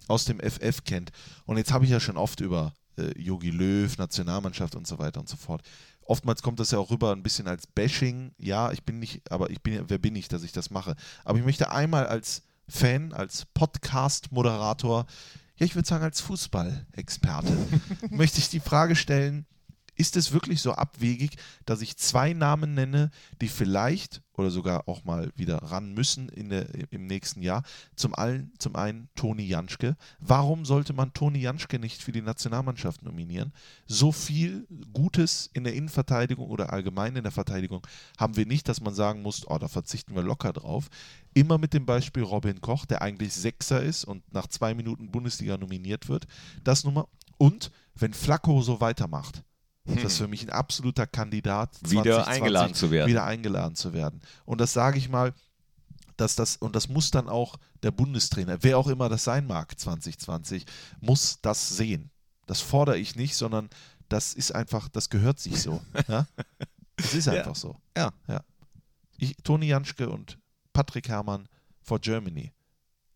aus dem FF kennt. Und jetzt habe ich ja schon oft über äh, Jogi Löw, Nationalmannschaft und so weiter und so fort. Oftmals kommt das ja auch rüber ein bisschen als Bashing. Ja, ich bin nicht, aber ich bin, ja- wer bin ich, dass ich das mache? Aber ich möchte einmal als Fan, als Podcast-Moderator, ja, ich würde sagen als Fußballexperte, möchte ich die Frage stellen, ist es wirklich so abwegig, dass ich zwei Namen nenne, die vielleicht oder sogar auch mal wieder ran müssen in der, im nächsten Jahr? Zum, allen, zum einen Toni Janschke. Warum sollte man Toni Janschke nicht für die Nationalmannschaft nominieren? So viel Gutes in der Innenverteidigung oder allgemein in der Verteidigung haben wir nicht, dass man sagen muss, oh, da verzichten wir locker drauf. Immer mit dem Beispiel Robin Koch, der eigentlich Sechser ist und nach zwei Minuten Bundesliga nominiert wird. Das Nummer. Und wenn Flacco so weitermacht, ist das für mich ein absoluter Kandidat, Wieder eingeladen zu werden. wieder eingeladen zu werden. Und das sage ich mal, dass das, und das muss dann auch der Bundestrainer, wer auch immer das sein mag, 2020, muss das sehen. Das fordere ich nicht, sondern das ist einfach, das gehört sich so. Ja? Das ist Ja. einfach so. Ja. ja. Ich, Toni Janschke und Patrick Herrmann for Germany.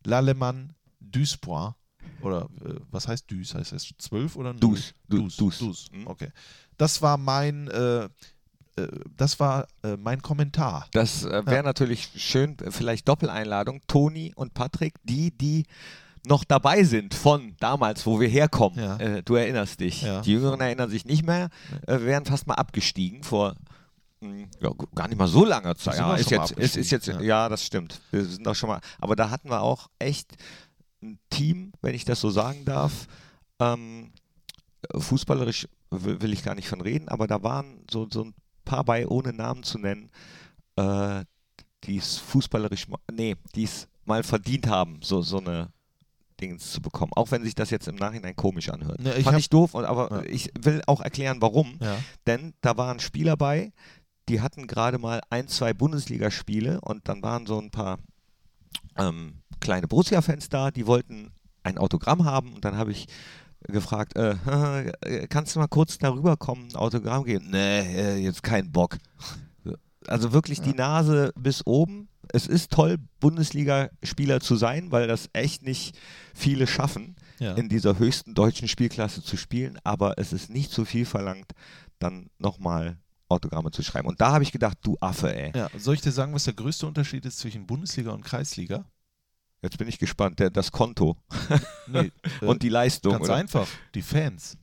L'Allemand Duispoint. Oder äh, was heißt Duis? Heißt das 12 oder 0? Dus. Du- Dus. Dus. Dus. Okay. Das war mein, äh, äh, das war äh, mein Kommentar. Das äh, wäre natürlich schön, vielleicht Doppeleinladung. Toni und Patrick, die, die noch dabei sind von damals, wo wir herkommen. Ja. Äh, du erinnerst dich. Ja. Die Jüngeren erinnern sich nicht mehr. Äh, wären fast mal abgestiegen vor mh, ja, gar nicht mal so langer Zeit. Ja, ist jetzt, ist, ist jetzt, ja. ja. das stimmt. Wir sind doch schon mal. Aber da hatten wir auch echt ein Team, wenn ich das so sagen darf. Ähm, fußballerisch will, will ich gar nicht von reden, aber da waren so, so ein paar bei, ohne Namen zu nennen, äh, die es fußballerisch, nee, die es mal verdient haben, so, so eine Dings zu bekommen. Auch wenn sich das jetzt im Nachhinein komisch anhört. Ne, ich Fand hab- ich doof, und, aber Ja. ich will auch erklären, warum. Ja. Denn da waren Spieler bei, die hatten gerade mal ein, zwei Bundesligaspiele und dann waren so ein paar ähm, kleine Borussia-Fans da, die wollten ein Autogramm haben und dann habe ich gefragt, äh, äh, kannst du mal kurz darüber kommen, ein Autogramm geben? Nee, äh, jetzt kein Bock. Also wirklich die Nase bis oben. Es ist toll, Bundesligaspieler zu sein, weil das echt nicht viele schaffen, Ja. in dieser höchsten deutschen Spielklasse zu spielen, aber es ist nicht zu viel verlangt, dann nochmal Autogramme zu schreiben. Und da habe ich gedacht, du Affe, ey. Ja, soll ich dir sagen, was der größte Unterschied ist zwischen Bundesliga und Kreisliga? Jetzt bin ich gespannt. Der, das Konto Nee, äh, und die Leistung. ganz oder? einfach, die Fans.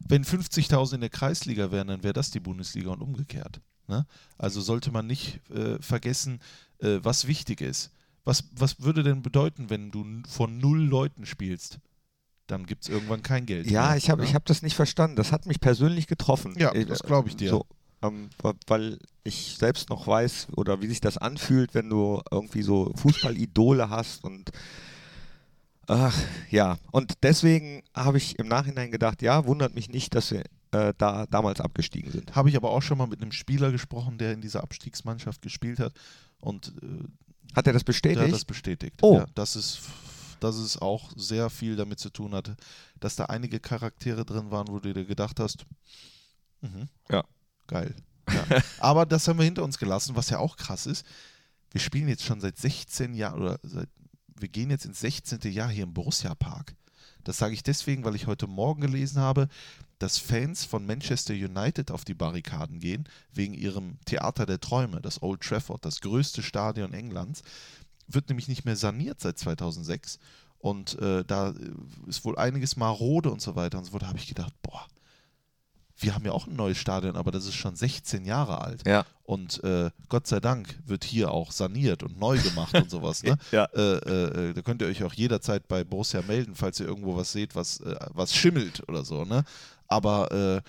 Wenn 50.000 in der Kreisliga wären, dann wäre das die Bundesliga und umgekehrt. Ne? Also sollte man nicht äh, vergessen, äh, was wichtig ist. Was, was würde denn bedeuten, wenn du von null Leuten spielst? Dann gibt es irgendwann kein Geld. Ja, mehr, ich habe ne? ich hab das nicht verstanden. Das hat mich persönlich getroffen. Ja, Äh, das glaub ich dir. So, ähm, weil ich selbst noch weiß, oder wie sich das anfühlt, wenn du irgendwie so Fußballidole hast und ach, ja. Und deswegen habe ich im Nachhinein gedacht, ja, wundert mich nicht, dass wir äh, da damals abgestiegen sind. Habe ich aber auch schon mal mit einem Spieler gesprochen, der in dieser Abstiegsmannschaft gespielt hat. Und äh, Hat er das der bestätigt? hat das bestätigt. Oh. Ja, dass, es, dass es auch sehr viel damit zu tun hatte, dass da einige Charaktere drin waren, wo du dir gedacht hast, mhm, Ja. geil. Ja. aber das haben wir hinter uns gelassen, was ja auch krass ist. Wir spielen jetzt schon seit 16 Jahren oder seit, wir gehen jetzt ins 16. Jahr hier im Borussia Park. Das sage ich deswegen, weil ich heute Morgen gelesen habe, dass Fans von Manchester United auf die Barrikaden gehen, wegen ihrem Theater der Träume, das Old Trafford, das größte Stadion Englands, wird nämlich nicht mehr saniert seit 2006. Und äh, da äh, ist wohl einiges marode und so weiter und so fort. Da habe ich gedacht, boah, wir haben ja auch ein neues Stadion, aber das ist schon 16 Jahre alt. Ja. Und äh, Gott sei Dank wird hier auch saniert und neu gemacht und sowas. Ne? Ja. Äh, äh, äh, da könnt ihr euch auch jederzeit bei Borussia melden, falls ihr irgendwo was seht, was, äh, was schimmelt oder so. Ne? Aber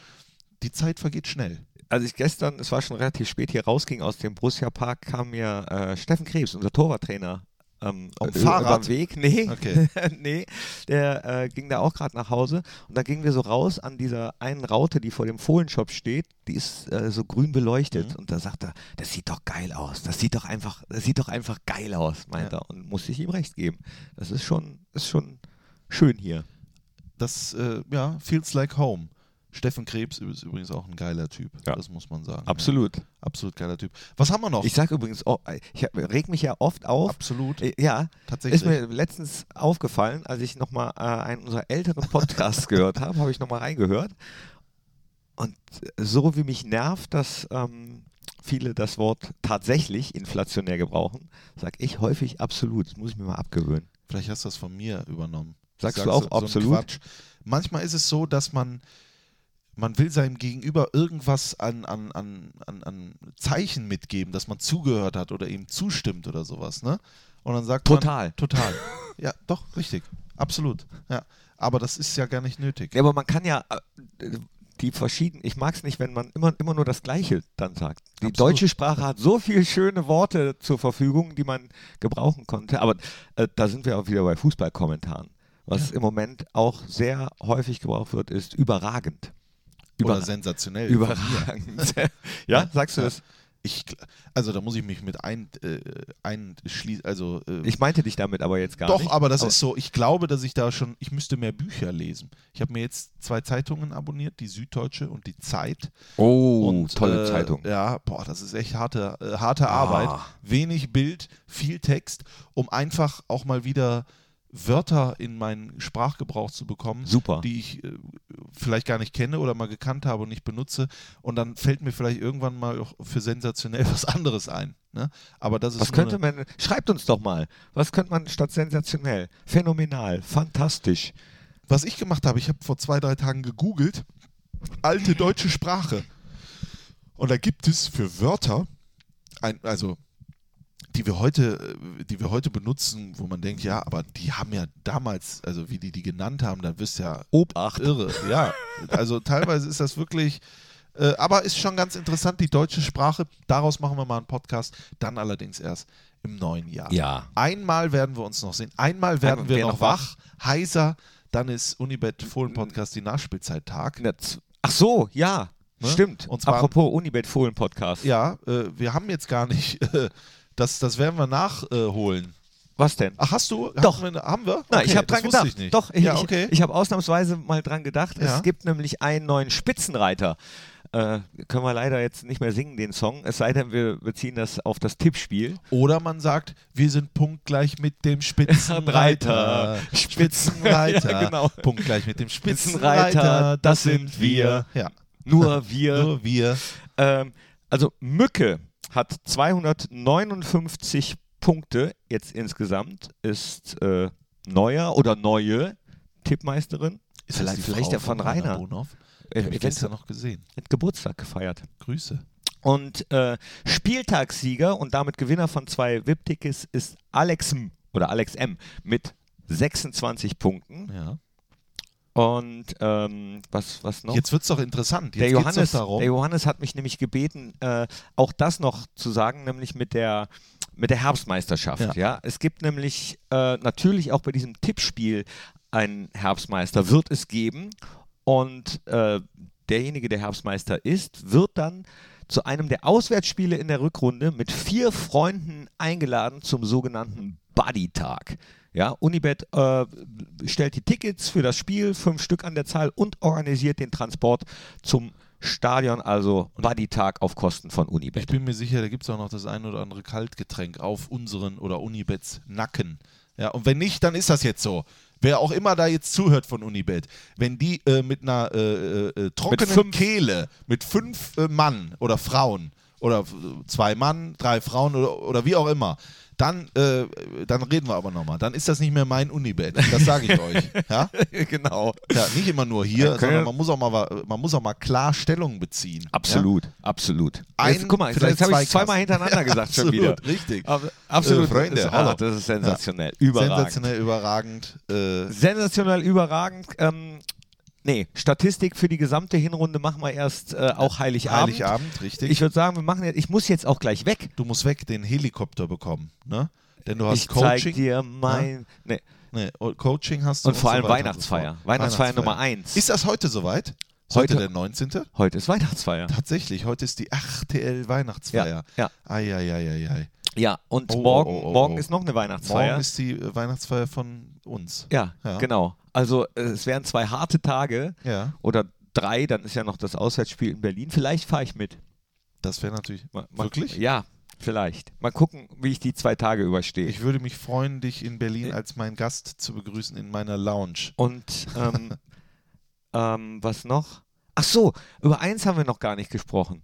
die Zeit vergeht schnell. Als ich gestern, es war schon relativ spät, hier rausging aus dem Borussia Park, kam mir äh, Steffen Krebs, unser Torwarttrainer, ähm, Auf dem über- Fahrrad? überm Weg. Nee, Okay. nee, der äh, ging da auch gerade nach Hause und da gingen wir so raus an dieser einen Raute, die vor dem Fohlenshop steht, die ist äh, so grün beleuchtet Mhm. und da sagt er, das sieht doch geil aus, das sieht doch einfach, das sieht doch einfach geil aus, meint Ja. er und musste ich ihm recht geben. Das ist schon, ist schon schön hier. Das, äh, ja, feels like home. Steffen Krebs ist übrigens auch ein geiler Typ. Ja. Das muss man sagen. Absolut. Ja, absolut geiler Typ. Was haben wir noch? Ich sag übrigens, auch, ich reg mich ja oft auf. absolut. Äh, Ja, Tatsächlich. Ist mir letztens aufgefallen, als ich nochmal äh, einen unserer älteren Podcasts gehört habe, habe ich nochmal reingehört. Und so wie mich nervt, dass ähm, viele das Wort tatsächlich inflationär gebrauchen, sage ich häufig absolut. Das muss ich mir mal abgewöhnen. Vielleicht hast du das von mir übernommen. Sagst Ich du auch so- so absolut? Quatsch. Manchmal ist es so, dass man, man will seinem Gegenüber irgendwas an, an, an, an, an Zeichen mitgeben, dass man zugehört hat oder ihm zustimmt oder sowas, ne? Und dann sagt Total. man. Total. ja, doch, richtig. Absolut. Ja. Aber das ist ja gar nicht nötig. Ja, aber man kann ja äh, die verschiedenen, ich mag es nicht, wenn man immer, immer nur das Gleiche dann sagt. Die Absolut. deutsche Sprache hat so viele schöne Worte zur Verfügung, die man gebrauchen konnte. Aber äh, da sind wir auch wieder bei Fußballkommentaren. Was im Moment auch sehr häufig gebraucht wird, ist überragend. Oder Über- sensationell. Überragend. ja, sagst du das? Ich, also da muss ich mich mit ein, äh, einschließen. Also, äh, Ich meinte dich damit aber jetzt gar Doch, nicht. aber das ist so. Ich glaube, dass ich da schon, ich müsste mehr Bücher lesen. Ich habe mir jetzt zwei Zeitungen abonniert, die Süddeutsche und die Zeit. Oh, und, tolle äh, Zeitung. Ja, boah, das ist echt harte, äh, harte Ah. Arbeit. Wenig Bild, viel Text, um einfach auch mal wieder Wörter in meinen Sprachgebrauch zu bekommen, Super. die ich äh, vielleicht gar nicht kenne oder mal gekannt habe und nicht benutze. Und dann fällt mir vielleicht irgendwann mal auch für sensationell was anderes ein. Ne? Aber das ist Was könnte man, schreibt uns doch mal, was könnte man statt sensationell, phänomenal, fantastisch, was ich gemacht habe, ich habe vor zwei, drei Tagen gegoogelt, alte deutsche Sprache. Und da gibt es für Wörter, ein, also die wir heute, äh, die wir heute benutzen, wo man denkt, ja, aber die haben ja damals, also wie die die genannt haben, da wirst du ja Obacht. irre. Ja, also teilweise ist das wirklich, äh, aber ist schon ganz interessant, die deutsche Sprache. Daraus machen wir mal einen Podcast, dann allerdings erst im neuen Jahr. Ja. Einmal werden wir uns noch sehen. Einmal werden Einmal wir noch noch wach. Heiser. Dann ist Unibet Fohlen Podcast die Nachspielzeit-Tag. Ach so, ja, Ne? stimmt. Und zwar- Apropos Unibet Fohlen Podcast. Ja, äh, wir haben jetzt gar nicht. Äh, das, das werden wir nachholen. Was denn? Ach, hast du? Doch. Haben wir? Haben wir? Okay, ich habe das dran wusste gedacht. Ich nicht. Doch, ich, ja, okay. ich, ich habe ausnahmsweise mal dran gedacht. Ja. Es gibt nämlich einen neuen Spitzenreiter. Äh, können wir leider jetzt nicht mehr singen, den Song. Es sei denn, wir beziehen das auf das Tippspiel. Oder man sagt, wir sind punktgleich mit dem Spitzenreiter. Reiter. Spitzenreiter. Ja, genau. Punktgleich mit dem Spitzenreiter, Spitzenreiter. das sind wir. Ja. Nur wir. Nur wir. Ähm, also Mücke hat 259 Punkte jetzt insgesamt, ist äh, neuer oder neue Tippmeisterin. Ist Vielleicht- vielleicht der von Rainer. Bonhoff? Äh, ich eventuell gestern noch gesehen. hat Geburtstag gefeiert. Grüße. Und äh, Spieltagssieger und damit Gewinner von zwei VIP-Tickets ist Alex M. oder Alex M. mit 26 Punkten. Ja. Und ähm, was, was noch? Jetzt wird es doch interessant. der Jetzt geht's Johannes, darum. der Johannes hat mich nämlich gebeten, äh, auch das noch zu sagen, nämlich mit der, mit der Herbstmeisterschaft. Ja. Ja. Es gibt nämlich äh, natürlich auch bei diesem Tippspiel einen Herbstmeister, wird es geben. Und äh, derjenige, der Herbstmeister ist, wird dann zu einem der Auswärtsspiele in der Rückrunde mit vier Freunden eingeladen zum sogenannten Buddy-Tag. Ja, Unibet äh, stellt die Tickets für das Spiel, fünf Stück an der Zahl, und organisiert den Transport zum Stadion, also Buddy-Tag auf Kosten von Ich Unibet. bin mir sicher, da gibt es auch noch das ein oder andere Kaltgetränk auf unseren oder Unibets Nacken. Ja, und wenn nicht, dann ist das jetzt so. Wer auch immer da jetzt zuhört von Unibet, wenn die äh, mit einer äh, äh, trockenen fünf- Kehle, mit fünf äh, Mann oder Frauen oder äh, zwei Mann, drei Frauen oder, oder wie auch immer, dann, äh, dann reden wir aber nochmal. Dann ist das nicht mehr mein Unibet. Das sage ich euch. Ja? genau. ja, nicht immer nur hier, Ja, können- sondern man muss, auch mal, man muss auch mal klar Stellung beziehen. Absolut, absolut. Ein, jetzt, guck mal, jetzt, vielleicht jetzt habe zwei ich zweimal hintereinander gesagt schon wieder. Absolut, richtig. Aber, absolut. Äh, Freunde, das, hallo. ah, das ist sensationell. Ja? Überragend. Sensationell überragend. Äh, Sensationell überragend. Ähm, nee, Statistik für die gesamte Hinrunde machen wir erst äh, auch Heiligabend. Heiligabend, richtig. Ich würde sagen, wir machen jetzt, ich muss jetzt auch gleich weg. du musst weg den Helikopter bekommen, ne? Denn du hast Ich zeig Coaching. dir mein. Nee. Nee, o- Coaching hast du. Und vor so allem und Weihnachtsfeier. so fort. Weihnachtsfeier Nummer eins. Ist das heute soweit? Heute, Heute- der 19.? Heute ist Weihnachtsfeier. Tatsächlich, heute ist die 8TL Weihnachtsfeier. Ja, ja. Eieieiei. Ja, und Oh, morgen, oh, oh, oh, morgen oh. ist noch eine Weihnachtsfeier. Morgen ist die äh, Weihnachtsfeier von uns. ja, Ja. genau. Also äh, es wären zwei harte Tage Ja, oder drei, dann ist ja noch das Auswärtsspiel in Berlin. Vielleicht fahre ich mit. das wäre natürlich. Mal, mal, Wirklich? Ja, vielleicht. Mal gucken, wie ich die zwei Tage überstehe. Ich würde mich freuen, dich in Berlin als mein Gast zu begrüßen in meiner Lounge. Und ähm, ähm, was noch? Ach so, über eins haben wir noch gar nicht gesprochen.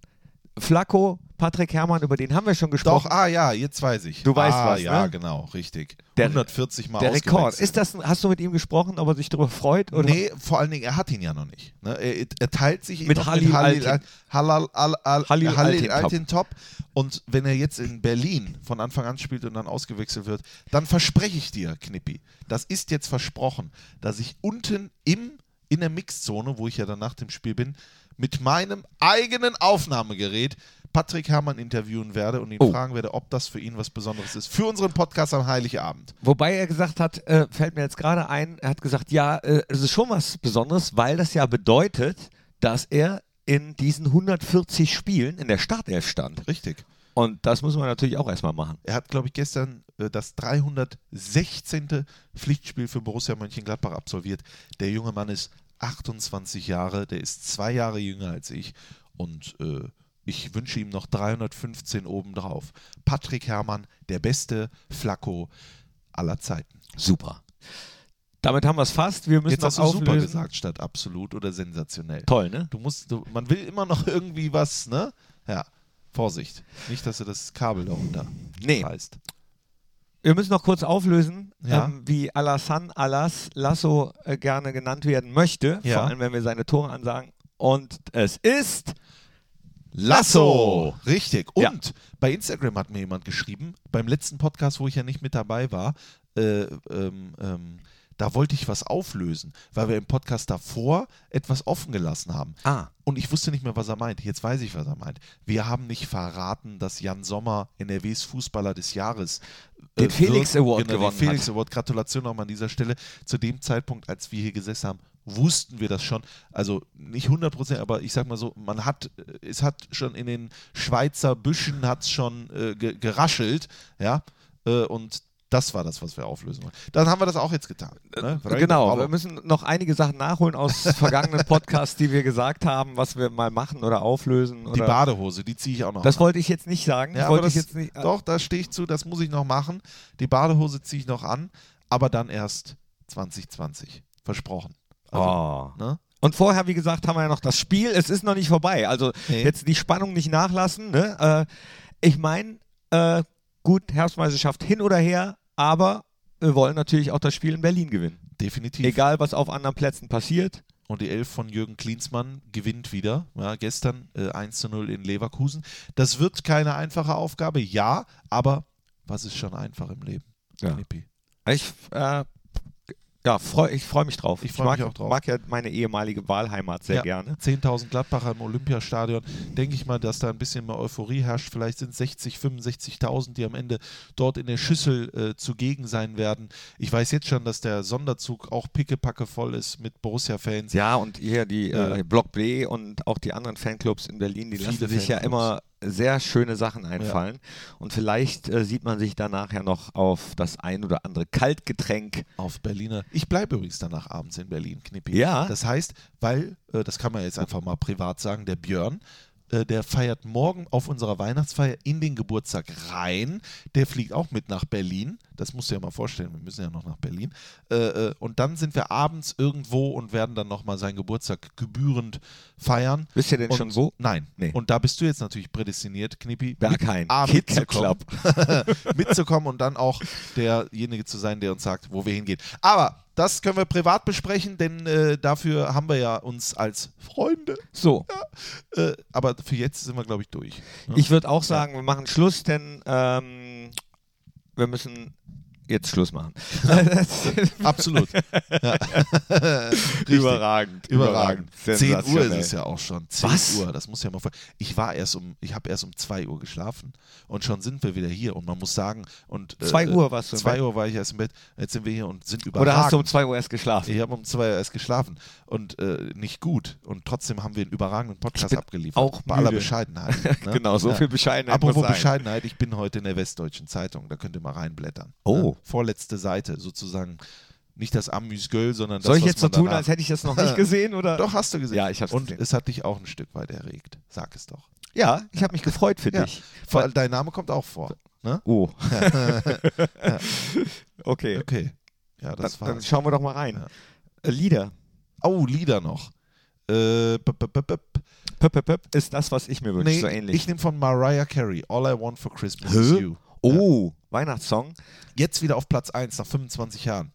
Flacco, Patrick Herrmann, über den haben wir schon Doch, gesprochen. ah ja, jetzt weiß ich. Du weißt ah, was, ja, ne? genau, richtig. Der- 140 Mal Der Rekord. Ist das, ein- hast du mit ihm gesprochen, ob er sich darüber freut? Oder? Nee, vor allen Dingen, er hat ihn ja noch nicht. Ne? Er, er teilt sich Mit Halil Halil, Altin. Halal, Al, Al, Halil Halil Altintop. Altintop. Und wenn er jetzt in Berlin von Anfang an spielt und dann ausgewechselt wird, dann verspreche ich dir, Knippi, das ist jetzt versprochen, dass ich unten im, in der Mixzone, wo ich ja dann nach dem Spiel bin, mit meinem eigenen Aufnahmegerät Patrick Herrmann interviewen werde und ihn Oh. fragen werde, ob das für ihn was Besonderes ist. Für unseren Podcast am Heiligabend. Wobei er gesagt hat, äh, fällt mir jetzt gerade ein, er hat gesagt, ja, äh, es ist schon was Besonderes, weil das ja bedeutet, dass er in diesen 140 Spielen in der Startelf stand. Richtig. Und das muss man natürlich auch erstmal machen. Er hat, glaube ich, gestern äh, das 316. Pflichtspiel für Borussia Mönchengladbach absolviert. Der junge Mann ist 28 Jahre, der ist zwei Jahre jünger als ich und äh, ich wünsche ihm noch 315 obendrauf. Patrick Herrmann, der beste Flacco aller Zeiten. Super. Damit haben wir es fast. Wir müssen Jetzt hast du super auflösen. gesagt, statt absolut oder sensationell. Toll, ne? Du musst, du, man will immer noch irgendwie was, ne? Ja, Vorsicht. Nicht, dass du das Kabel darunter Nee. reißt. Wir müssen noch kurz auflösen, Ja. ähm, wie Alassane Alas Lasso äh, gerne genannt werden möchte. Ja. Vor allem, wenn wir seine Tore ansagen. Und es ist Lasso! Richtig. Und Ja. bei Instagram hat mir jemand geschrieben, beim letzten Podcast, wo ich ja nicht mit dabei war, äh, ähm, ähm, da wollte ich was auflösen, weil wir im Podcast davor etwas offen gelassen haben. Ah. Und ich wusste nicht mehr, was er meint. Jetzt weiß ich, was er meint. Wir haben nicht verraten, dass Jan Sommer NRWs Fußballer des Jahres äh, Den Felix wird. Award genau, gewonnen den Felix hat. Award. Gratulation nochmal an dieser Stelle. Zu dem Zeitpunkt, als wir hier gesessen haben, wussten wir das schon. Also nicht 100 Prozent, aber ich sag mal so, man hat, äh, es hat schon in den Schweizer Büschen hat's schon äh, ge geraschelt, ja. Äh, und das war das, was wir auflösen wollen. Dann haben wir das auch jetzt getan. Ne? Genau, Aber- wir müssen noch einige Sachen nachholen aus vergangenen Podcasts, die wir gesagt haben, was wir mal machen oder auflösen. die Oder Badehose, die ziehe ich auch noch das an. wollte ich jetzt nicht sagen. Ja, das ich jetzt nicht. äh, Doch, da stehe ich zu, das muss ich noch machen. Die Badehose ziehe ich noch an, aber dann erst 2020. Versprochen. Also, oh. ne? Und vorher, wie gesagt, haben wir ja noch das Spiel. Es ist noch nicht vorbei. Also Nee. jetzt die Spannung nicht nachlassen. Ne? Äh, ich meine, äh, gut, Herbstmeisterschaft hin oder her, aber wir wollen natürlich auch das Spiel in Berlin gewinnen. Definitiv. Egal, was auf anderen Plätzen passiert. Und die Elf von Jürgen Klinsmann gewinnt wieder. Ja, gestern äh, 1 zu 0 in Leverkusen. Das wird keine einfache Aufgabe, ja, aber was ist schon einfach im Leben? Ja. Ich, äh, ja, freu, ich freue mich drauf. Ich freu mag, mich auch drauf. mag ja meine ehemalige Wahlheimat sehr Ja. gerne. 10.000 Gladbacher im Olympiastadion. Denke ich mal, dass da ein bisschen mehr Euphorie herrscht. Vielleicht sind 60, 65.000, die am Ende dort in der Schüssel äh, zugegen sein werden. Ich weiß jetzt schon, dass der Sonderzug auch pickepacke voll ist mit Borussia-Fans. Ja, und hier die Äh, äh, Block B und auch die anderen Fanclubs in Berlin, die lassen sich ja Fanclubs. immer sehr schöne Sachen einfallen. Und vielleicht äh, sieht man sich danach ja noch auf das ein oder andere Kaltgetränk. auf Berliner. Ich bleibe übrigens danach abends in Berlin, Knippi. Ja. Das heißt, weil, äh, das kann man jetzt einfach mal privat sagen, der Björn, äh, der feiert morgen auf unserer Weihnachtsfeier in den Geburtstag rein. Der fliegt auch mit nach Berlin. Das musst du dir mal vorstellen. Wir müssen ja noch nach Berlin. Äh, äh, und dann sind wir abends irgendwo und werden dann nochmal seinen Geburtstag gebührend feiern. Wisst ihr denn und, schon wo? Nein. Nee. Und da bist du jetzt natürlich prädestiniert, Knippi, Berghain. A, Kat mitzukommen, mitzukommen und dann auch derjenige zu sein, der uns sagt, wo wir hingehen. Aber das können wir privat besprechen, denn äh, dafür haben wir ja uns als Freunde. So, Äh, aber für jetzt sind wir, glaube ich, durch. ne? ich würde auch sagen, wir machen Schluss, denn ähm, wir müssen jetzt Schluss machen. Absolut. Ja. Überragend. Überragend. 10 Uhr ist es ja auch schon. 10 Was? Uhr, das muss ja mal vor. Ich war erst um, ich habe erst um 2 Uhr geschlafen und schon sind wir wieder hier und man muss sagen, und äh, 2 Uhr warst du im 2 Bett? Uhr war ich erst im Bett, jetzt sind wir hier und sind überragend. Oder hast du um 2 Uhr erst geschlafen? ich habe um 2 Uhr erst geschlafen und äh, nicht gut und trotzdem haben wir einen überragenden Podcast abgeliefert. auch Bei aller. Bescheidenheit. Ne? Genau, so Ja. viel Bescheidenheit Apropos. Bescheidenheit, ich bin heute in der Westdeutschen Zeitung, da könnt ihr mal reinblättern. Oh. Ne? Vorletzte Seite, sozusagen nicht das Amüsgöl, sondern das, Soll ich jetzt so tun, als hätte ich das noch nicht gesehen? Oder? Doch, hast du gesehen. Ja, ich hab's Und gesehen. es hat dich auch ein Stück weit erregt. Sag es doch. Ja, ich habe mich gefreut für Ja. dich. Vor allem dein Name kommt auch vor. Ne? Oh. okay, Okay. Ja, dann, das dann war's. schauen wir doch mal rein. Ja. Lieder. Oh, Lieder noch. Äh, b ist das, was ich mir wünsche, nee, so ähnlich. ich nehme von Mariah Carey. All I Want for Christmas Hä? is You. oh, Weihnachtssong. Jetzt wieder auf Platz 1 nach 25 Jahren.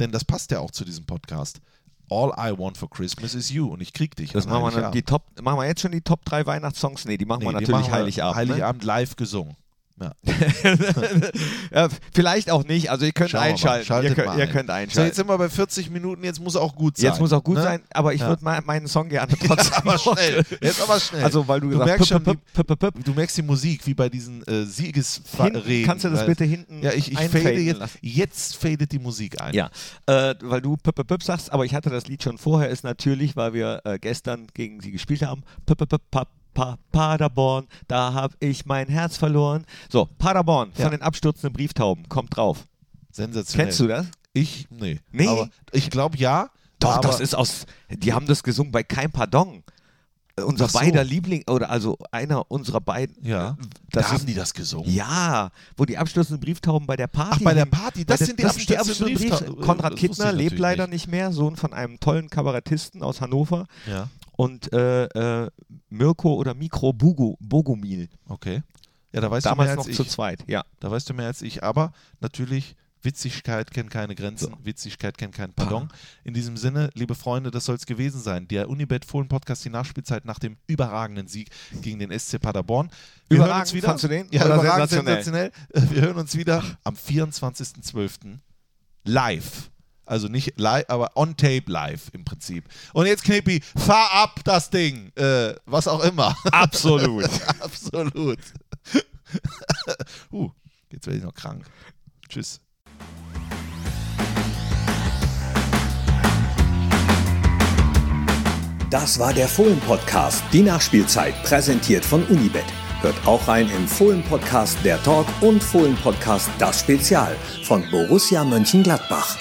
Denn das passt ja auch zu diesem Podcast. All I Want for Christmas is You. Und ich krieg dich. Das machen wir, die Top, machen wir jetzt schon die Top 3 Weihnachtssongs? Nee, die machen wir Nee, die natürlich machen wir Heiligabend. Heiligabend live gesungen. Ja. Ja, vielleicht auch nicht. Also ihr könnt Schauen einschalten. Ihr könnt, ihr könnt So, einschalten. jetzt sind wir bei 40 Minuten, jetzt muss auch gut sein. Jetzt muss auch gut ne? sein, aber ich Ja. würde meinen Song gerne trotzdem aber noch- schnell. Jetzt aber schnell. Also, weil du, Du gesagt merkst schon, püp. du merkst die Musik wie bei diesen äh, Siegesreden. kannst du das bitte hinten Ja, ich, ich fade jetzt. lassen? Jetzt fadet die Musik ein. Ja, äh, weil du Püp, Püp, Püp sagst, aber ich hatte das Lied schon vorher, ist natürlich, weil wir äh, gestern gegen sie gespielt haben, Püp, Püp, Püp, Pa- Pa- Paderborn, da habe ich mein Herz verloren. So, Paderborn Ja. von den abstürzenden Brieftauben, kommt drauf. Sensationell. Kennst du das? Ich? Nee. Nee? Aber ich glaube ja. Doch, das ist aus, die haben das gesungen bei Kein Pardon. Äh, Unser so. beider Liebling, oder also einer unserer beiden. Ja. äh, Da Das haben ist, die das gesungen. ja, wo die abstürzenden Brieftauben bei der Party. Ach, bei der. Party, das der- sind die das abstürzenden abstürzenden Briefta- Brief- Konrad das Kittner lebt leider nicht. nicht mehr, Sohn von einem tollen Kabarettisten aus Hannover. Ja. Und äh, äh, Mirko oder Mikro Bugu, Bogumil. Okay. Ja, da weißt du mehr Damals als noch ich. zu zweit, ja. Da weißt du mehr als ich. Aber natürlich, Witzigkeit kennt keine Grenzen. Witzigkeit kennt keinen Pardon. In diesem Sinne, liebe Freunde, das soll es gewesen sein. Der Unibet Fohlen Podcast, die Nachspielzeit nach dem überragenden Sieg gegen den SC Paderborn. Wir hören uns Überragend, wieder. fandst du den? Ja, Oder überragend, sensationell? sensationell. Wir hören uns wieder am 24.12. live. Also nicht live, aber on tape live im Prinzip. Und jetzt, Knippi, fahr ab das Ding. Äh, was auch immer. Absolut. Absolut. uh, jetzt werde ich noch krank. Tschüss. Das war der Fohlen-Podcast, die Nachspielzeit, präsentiert von Unibet. Hört auch rein im Fohlen-Podcast Der Talk und Fohlen-Podcast Das Spezial von Borussia Mönchengladbach.